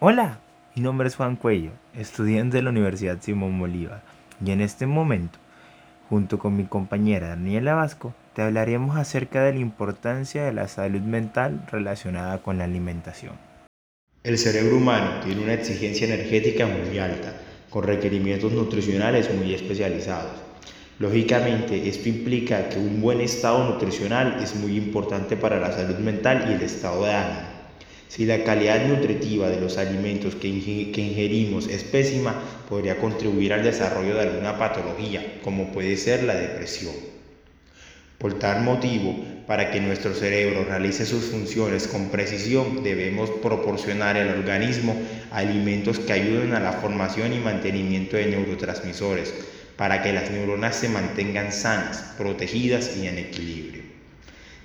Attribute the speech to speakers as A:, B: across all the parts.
A: Hola, mi nombre es Juan Cuello, estudiante de la Universidad Simón Bolívar, y en este momento, junto con mi compañera Daniela Vasco, te hablaremos acerca de la importancia de la salud mental relacionada con la alimentación.
B: El cerebro humano tiene una exigencia energética muy alta, con requerimientos nutricionales muy especializados. Lógicamente, esto implica que un buen estado nutricional es muy importante para la salud mental y el estado de ánimo. Si la calidad nutritiva de los alimentos que, ingerimos es pésima, podría contribuir al desarrollo de alguna patología, como puede ser la depresión. Por tal motivo, para que nuestro cerebro realice sus funciones con precisión, debemos proporcionar al organismo alimentos que ayuden a la formación y mantenimiento de neurotransmisores, para que las neuronas se mantengan sanas, protegidas y en equilibrio.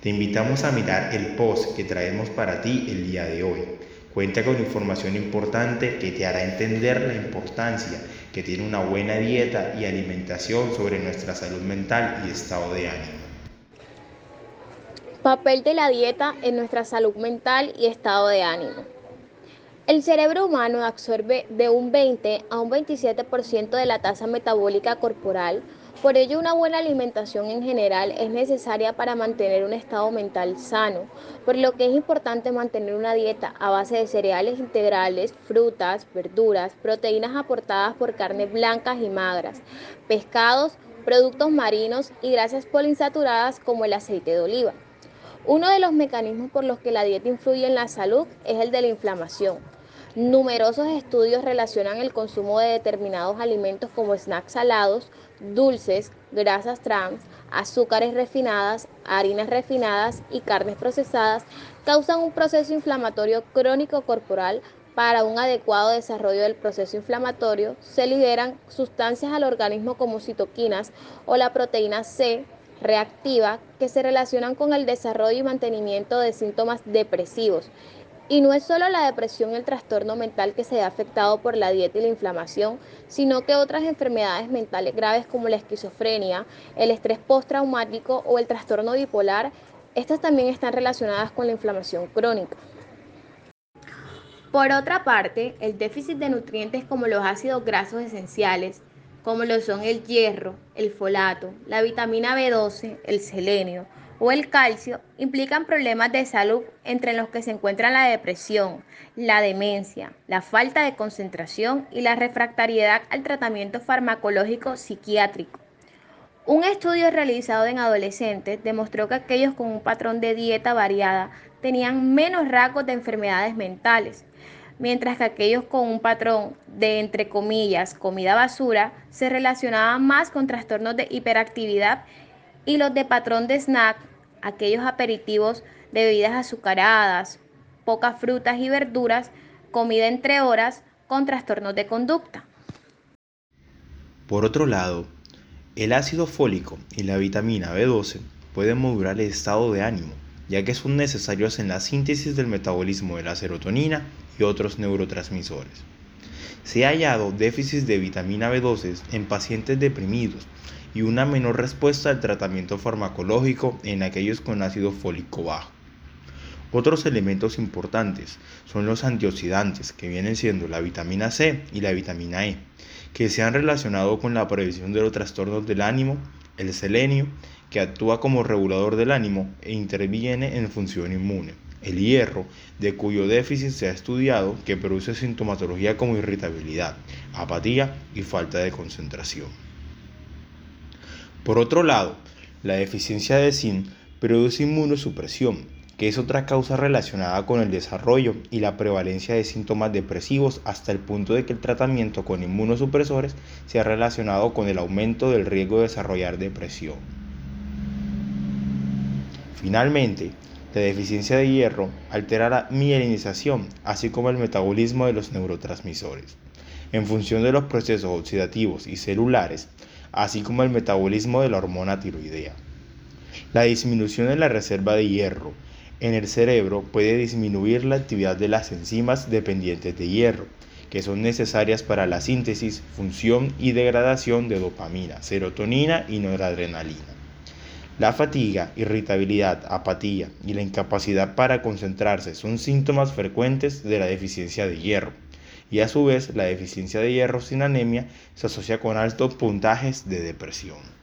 B: Te invitamos a mirar el post que traemos para ti el día de hoy. Cuenta con información importante que te hará entender la importancia que tiene una buena dieta y alimentación sobre nuestra salud mental y estado de ánimo.
C: Papel de la dieta en nuestra salud mental y estado de ánimo. El cerebro humano absorbe de un 20 a un 27% de la tasa metabólica corporal, por ello una buena alimentación en general es necesaria para mantener un estado mental sano, por lo que es importante mantener una dieta a base de cereales integrales, frutas, verduras, proteínas aportadas por carnes blancas y magras, pescados, productos marinos y grasas poliinsaturadas como el aceite de oliva. Uno de los mecanismos por los que la dieta influye en la salud es el de la inflamación. Numerosos estudios relacionan el consumo de determinados alimentos como snacks salados, dulces, grasas trans, azúcares refinadas, harinas refinadas y carnes procesadas causan un proceso inflamatorio crónico corporal. Para un adecuado desarrollo del proceso inflamatorio se liberan sustancias al organismo como citoquinas o la proteína C, reactiva que se relacionan con el desarrollo y mantenimiento de síntomas depresivos. Y no es solo la depresión el trastorno mental que se ve afectado por la dieta y la inflamación, sino que otras enfermedades mentales graves como la esquizofrenia, el estrés postraumático o el trastorno bipolar, estas también están relacionadas con la inflamación crónica. Por otra parte, el déficit de nutrientes como los ácidos grasos esenciales, como lo son el hierro, el folato, la vitamina B12, el selenio o el calcio, implican problemas de salud entre los que se encuentran la depresión, la demencia, la falta de concentración y la refractariedad al tratamiento farmacológico psiquiátrico. Un estudio realizado en adolescentes demostró que aquellos con un patrón de dieta variada tenían menos rasgos de enfermedades mentales, mientras que aquellos con un patrón de, entre comillas, comida basura, se relacionaban más con trastornos de hiperactividad y los de patrón de snack, aquellos aperitivos de bebidas azucaradas, pocas frutas y verduras, comida entre horas, con trastornos de conducta.
B: Por otro lado, el ácido fólico y la vitamina B12 pueden modular el estado de ánimo, ya que son necesarios en la síntesis del metabolismo de la serotonina y otros neurotransmisores. Se ha hallado déficit de vitamina B12 en pacientes deprimidos y una menor respuesta al tratamiento farmacológico en aquellos con ácido fólico bajo. Otros elementos importantes son los antioxidantes, que vienen siendo la vitamina C y la vitamina E, que se han relacionado con la prevención de los trastornos del ánimo, el selenio, que actúa como regulador del ánimo e interviene en función inmune el hierro, de cuyo déficit se ha estudiado que produce sintomatología como irritabilidad, apatía y falta de concentración. Por otro lado, la deficiencia de zinc produce inmunosupresión, que es otra causa relacionada con el desarrollo y la prevalencia de síntomas depresivos hasta el punto de que el tratamiento con inmunosupresores se ha relacionado con el aumento del riesgo de desarrollar depresión. Finalmente, la deficiencia de hierro altera la mielinización, así como el metabolismo de los neurotransmisores, en función de los procesos oxidativos y celulares, así como el metabolismo de la hormona tiroidea. La disminución en la reserva de hierro en el cerebro puede disminuir la actividad de las enzimas dependientes de hierro, que son necesarias para la síntesis, función y degradación de dopamina, serotonina y noradrenalina. La fatiga, irritabilidad, apatía y la incapacidad para concentrarse son síntomas frecuentes de la deficiencia de hierro. Y a su vez, la deficiencia de hierro sin anemia se asocia con altos puntajes de depresión.